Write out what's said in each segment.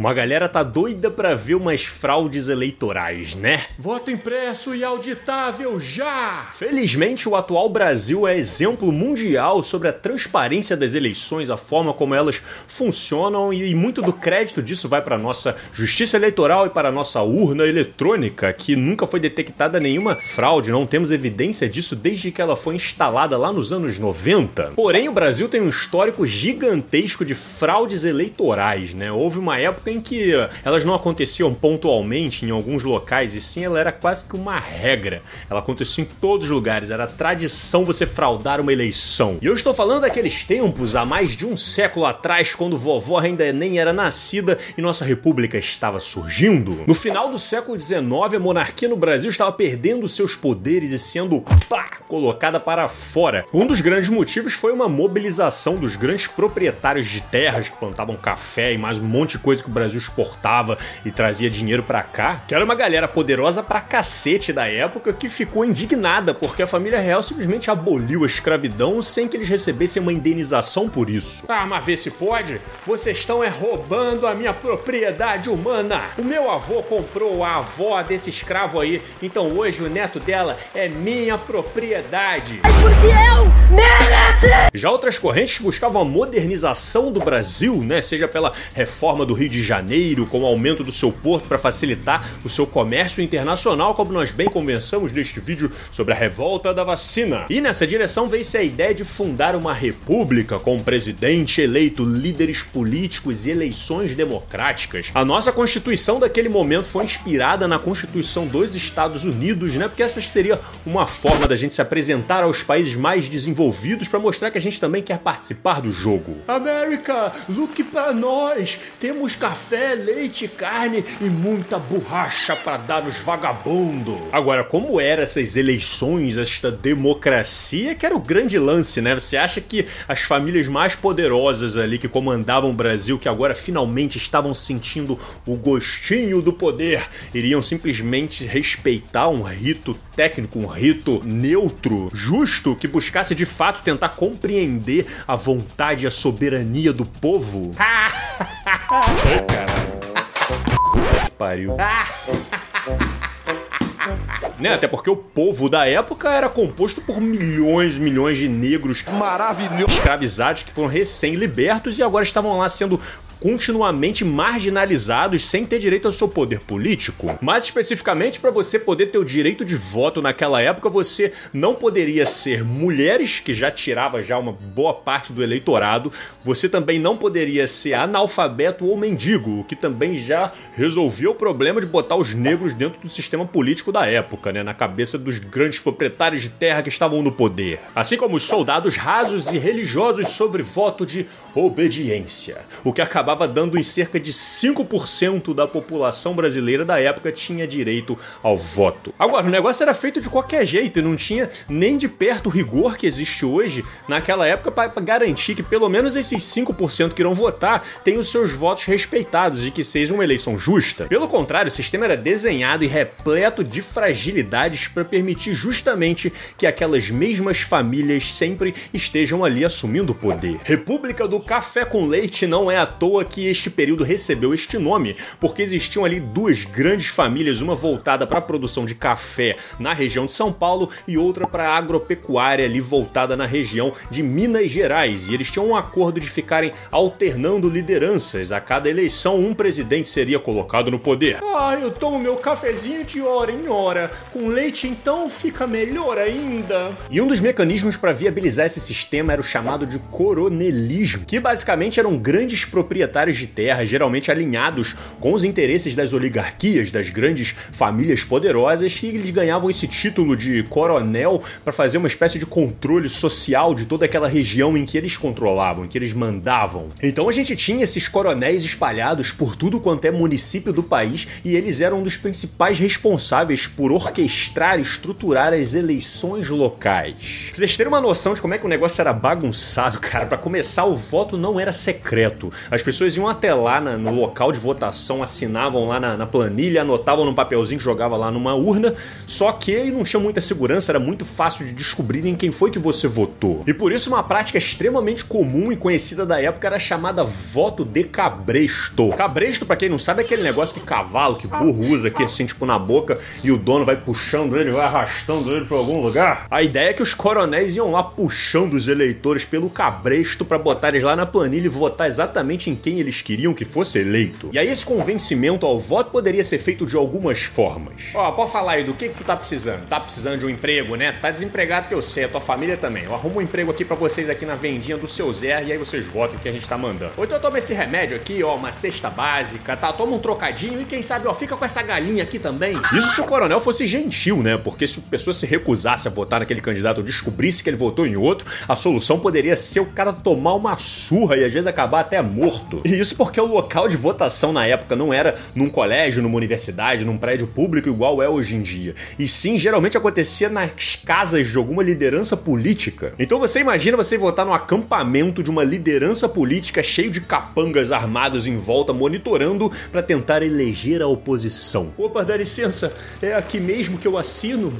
Uma galera tá doida pra ver umas fraudes eleitorais, né? Voto impresso e auditável já! Felizmente, o atual Brasil é exemplo mundial sobre a transparência das eleições, a forma como elas funcionam e muito do crédito disso vai para nossa justiça eleitoral e para nossa urna eletrônica, que nunca foi detectada nenhuma fraude, não temos evidência disso desde que ela foi instalada lá nos anos 90. Porém, o Brasil tem um histórico gigantesco de fraudes eleitorais, né? Houve uma época em que elas não aconteciam pontualmente em alguns locais, e sim ela era quase que uma regra. Ela acontecia em todos os lugares, era tradição você fraudar uma eleição. E eu estou falando daqueles tempos, há mais de um século atrás, quando vovó ainda nem era nascida e nossa república estava surgindo. No final do século XIX, a monarquia no Brasil estava perdendo seus poderes e sendo pá, colocada para fora. Um dos grandes motivos foi uma mobilização dos grandes proprietários de terras que plantavam café e mais um monte de coisa que o Brasil exportava e trazia dinheiro para cá, que era uma galera poderosa pra cacete da época que ficou indignada porque a família real simplesmente aboliu a escravidão sem que eles recebessem uma indenização por isso. Ah, mas vê se pode? Vocês estão é roubando a minha propriedade humana. O meu avô comprou a avó desse escravo aí, então hoje o neto dela é minha propriedade. É porque eu mereço! Já outras correntes buscavam a modernização do Brasil, né? Seja pela reforma do Rio de Janeiro, com o aumento do seu porto para facilitar o seu comércio internacional, como nós bem conversamos neste vídeo sobre a revolta da vacina. E nessa direção veio-se a ideia de fundar uma república com um presidente eleito, líderes políticos e eleições democráticas. A nossa Constituição daquele momento foi inspirada na Constituição dos Estados Unidos, né? Porque essa seria uma forma da gente se apresentar aos países mais desenvolvidos para mostrar que a gente também quer participar do jogo. América, look para nós. Temos café, leite, carne e muita borracha para dar nos vagabundos. Agora, como eram essas eleições, esta democracia, que era o grande lance, né? Você acha que as famílias mais poderosas ali que comandavam o Brasil, que agora finalmente estavam sentindo o gostinho do poder, iriam simplesmente respeitar um rito técnico, um rito neutro, justo, que buscasse de fato tentar compreender a vontade e a soberania do povo? Ai, caralho. Pariu. Né? Até porque o povo da época era composto por milhões e milhões de negros Maravilhoso. escravizados que foram recém-libertos e agora estavam lá sendo continuamente marginalizados sem ter direito ao seu poder político. Mais especificamente, para você poder ter o direito de voto naquela época, você não poderia ser mulheres, que já tirava já uma boa parte do eleitorado, você também não poderia ser analfabeto ou mendigo, o que também já resolveu o problema de botar os negros dentro do sistema político da época, né, na cabeça dos grandes proprietários de terra que estavam no poder. Assim como os soldados rasos e religiosos sobre voto de obediência, o que acabava dando em cerca de 5% da população brasileira da época tinha direito ao voto. Agora, o negócio era feito de qualquer jeito e não tinha nem de perto o rigor que existe hoje naquela época para garantir que pelo menos esses 5% que irão votar tenham seus votos respeitados e que seja uma eleição justa. Pelo contrário, o sistema era desenhado e repleto de fragilidades para permitir justamente que aquelas mesmas famílias sempre estejam ali assumindo o poder. República do Café com Leite não é à toa que este período recebeu este nome, porque existiam ali duas grandes famílias, uma voltada para a produção de café na região de São Paulo e outra para a agropecuária ali voltada na região de Minas Gerais. E eles tinham um acordo de ficarem alternando lideranças. A cada eleição, um presidente seria colocado no poder. Ah, eu tomo meu cafezinho de hora em hora. Com leite, então, fica melhor ainda. E um dos mecanismos para viabilizar esse sistema era o chamado de coronelismo, que basicamente eram grandes proprietários de terra, geralmente alinhados com os interesses das oligarquias, das grandes famílias poderosas, e eles ganhavam esse título de coronel para fazer uma espécie de controle social de toda aquela região em que eles controlavam, em que eles mandavam. Então a gente tinha esses coronéis espalhados por tudo quanto é município do país e eles eram um dos principais responsáveis por orquestrar e estruturar as eleições locais. Pra vocês terem uma noção de como é que o negócio era bagunçado, cara, para começar o voto não era secreto. As pessoas pessoas iam até lá na, no local de votação, assinavam lá na, na planilha, anotavam num papelzinho que jogava lá numa urna, só que não tinha muita segurança, era muito fácil de descobrirem quem foi que você votou. E por isso uma prática extremamente comum e conhecida da época era chamada voto de cabresto. Cabresto, para quem não sabe, é aquele negócio que cavalo, que burro usa aqui assim, tipo na boca, e o dono vai puxando ele, vai arrastando ele para algum lugar. A ideia é que os coronéis iam lá puxando os eleitores pelo cabresto para botar eles lá na planilha e votar exatamente em quem eles queriam que fosse eleito. E aí esse convencimento ao voto poderia ser feito de algumas formas. Ó, oh, pode falar aí do que que tu tá precisando? Tá precisando de um emprego, né? Tá desempregado que eu sei, a tua família também. Eu arrumo um emprego aqui para vocês aqui na vendinha do seu Zé e aí vocês votam o que a gente tá mandando. Ou então toma esse remédio aqui, ó, uma cesta básica, tá? Toma um trocadinho e quem sabe, ó, fica com essa galinha aqui também. Isso se o coronel fosse gentil, né? Porque se a pessoa se recusasse a votar naquele candidato ou descobrisse que ele votou em outro, a solução poderia ser o cara tomar uma surra e às vezes acabar até morto. E isso porque o local de votação na época não era num colégio, numa universidade, num prédio público igual é hoje em dia. E sim, geralmente acontecia nas casas de alguma liderança política. Então você imagina você votar no acampamento de uma liderança política cheio de capangas armados em volta monitorando para tentar eleger a oposição. Opa, dá licença, é aqui mesmo que eu assino?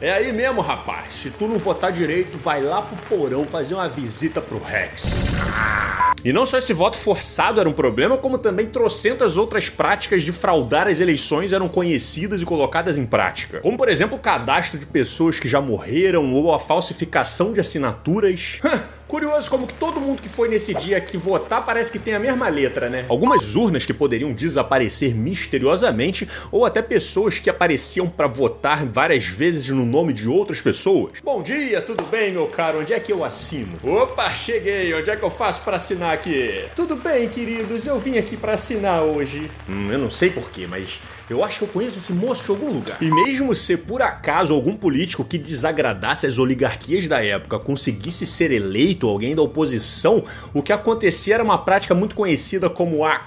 É aí mesmo, rapaz. Se tu não votar direito, vai lá pro porão fazer uma visita pro Rex. E não só esse voto forçado era um problema, como também trocentas outras práticas de fraudar as eleições eram conhecidas e colocadas em prática. Como, por exemplo, o cadastro de pessoas que já morreram ou a falsificação de assinaturas. Curioso como que todo mundo que foi nesse dia aqui votar parece que tem a mesma letra, né? Algumas urnas que poderiam desaparecer misteriosamente ou até pessoas que apareciam para votar várias vezes no nome de outras pessoas. Bom dia, tudo bem, meu caro? Onde é que eu assino? Opa, cheguei. Onde é que eu faço para assinar aqui? Tudo bem, queridos. Eu vim aqui para assinar hoje. Hum, eu não sei porquê, mas eu acho que eu conheço esse moço de algum lugar. E mesmo se por acaso algum político que desagradasse as oligarquias da época conseguisse ser eleito, alguém da oposição, o que acontecia era uma prática muito conhecida como a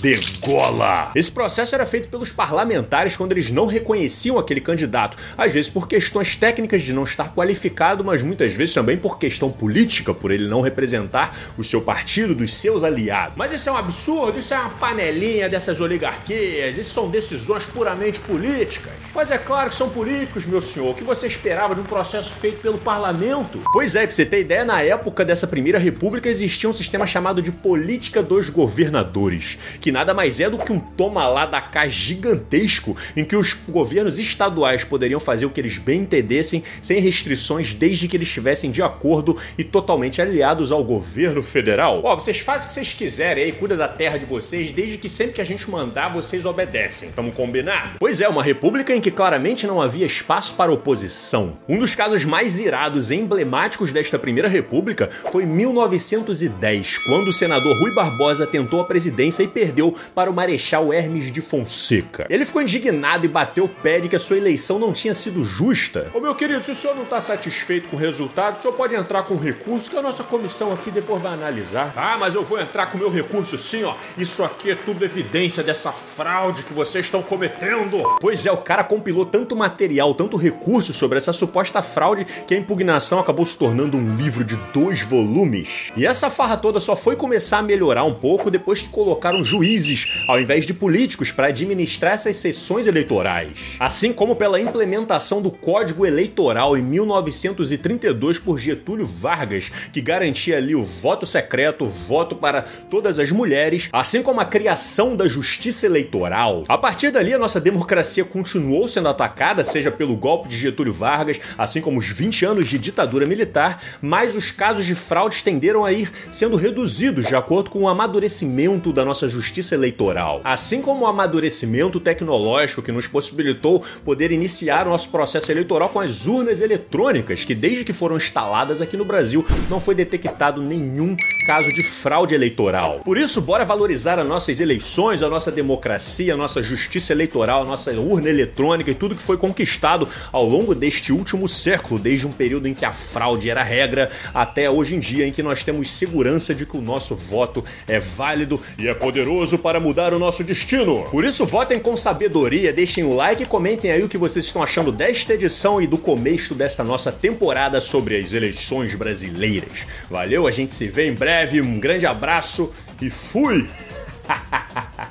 degola. Esse processo era feito pelos parlamentares quando eles não reconheciam aquele candidato, às vezes por questões técnicas de não estar qualificado, mas muitas vezes também por questão política, por ele não representar o seu partido, dos seus aliados. Mas isso é um absurdo, isso é uma panelinha dessas oligarquias, isso são decisões puramente políticas. Mas é claro que são políticos, meu senhor. O que você esperava de um processo feito pelo parlamento? Pois é, pra você ter ideia, na época dessa primeira república existia um sistema chamado de política dos governadores, que que nada mais é do que um toma lá da cá gigantesco em que os governos estaduais poderiam fazer o que eles bem entendessem sem restrições desde que eles estivessem de acordo e totalmente aliados ao governo federal. Ó, oh, vocês fazem o que vocês quiserem aí, cuida da terra de vocês, desde que sempre que a gente mandar vocês obedecem. Tamo combinado? Pois é, uma república em que claramente não havia espaço para oposição. Um dos casos mais irados e emblemáticos desta primeira república foi 1910, quando o senador Rui Barbosa tentou a presidência e perdeu perdeu para o Marechal Hermes de Fonseca. Ele ficou indignado e bateu o pé de que a sua eleição não tinha sido justa. Ô meu querido, se o senhor não está satisfeito com o resultado, o senhor pode entrar com recurso que a nossa comissão aqui depois vai analisar. Ah, mas eu vou entrar com meu recurso sim, ó. Isso aqui é tudo evidência dessa fraude que vocês estão cometendo. Pois é, o cara compilou tanto material, tanto recurso sobre essa suposta fraude que a impugnação acabou se tornando um livro de dois volumes. E essa farra toda só foi começar a melhorar um pouco depois que colocaram juiz juízes ao invés de políticos para administrar essas sessões eleitorais. Assim como pela implementação do Código Eleitoral em 1932 por Getúlio Vargas, que garantia ali o voto secreto, o voto para todas as mulheres, assim como a criação da Justiça Eleitoral. A partir dali, a nossa democracia continuou sendo atacada, seja pelo golpe de Getúlio Vargas, assim como os 20 anos de ditadura militar, mas os casos de fraudes tenderam a ir sendo reduzidos de acordo com o amadurecimento da nossa justiça justiça eleitoral, assim como o amadurecimento tecnológico que nos possibilitou poder iniciar o nosso processo eleitoral com as urnas eletrônicas, que desde que foram instaladas aqui no Brasil não foi detectado nenhum caso de fraude eleitoral. Por isso, bora valorizar as nossas eleições, a nossa democracia, a nossa justiça eleitoral, a nossa urna eletrônica e tudo que foi conquistado ao longo deste último século, desde um período em que a fraude era regra até hoje em dia em que nós temos segurança de que o nosso voto é válido e é poderoso poderoso para mudar o nosso destino. Por isso, votem com sabedoria, deixem o like e comentem aí o que vocês estão achando desta edição e do começo desta nossa temporada sobre as eleições brasileiras. Valeu, a gente se vê em breve, um grande abraço e fui!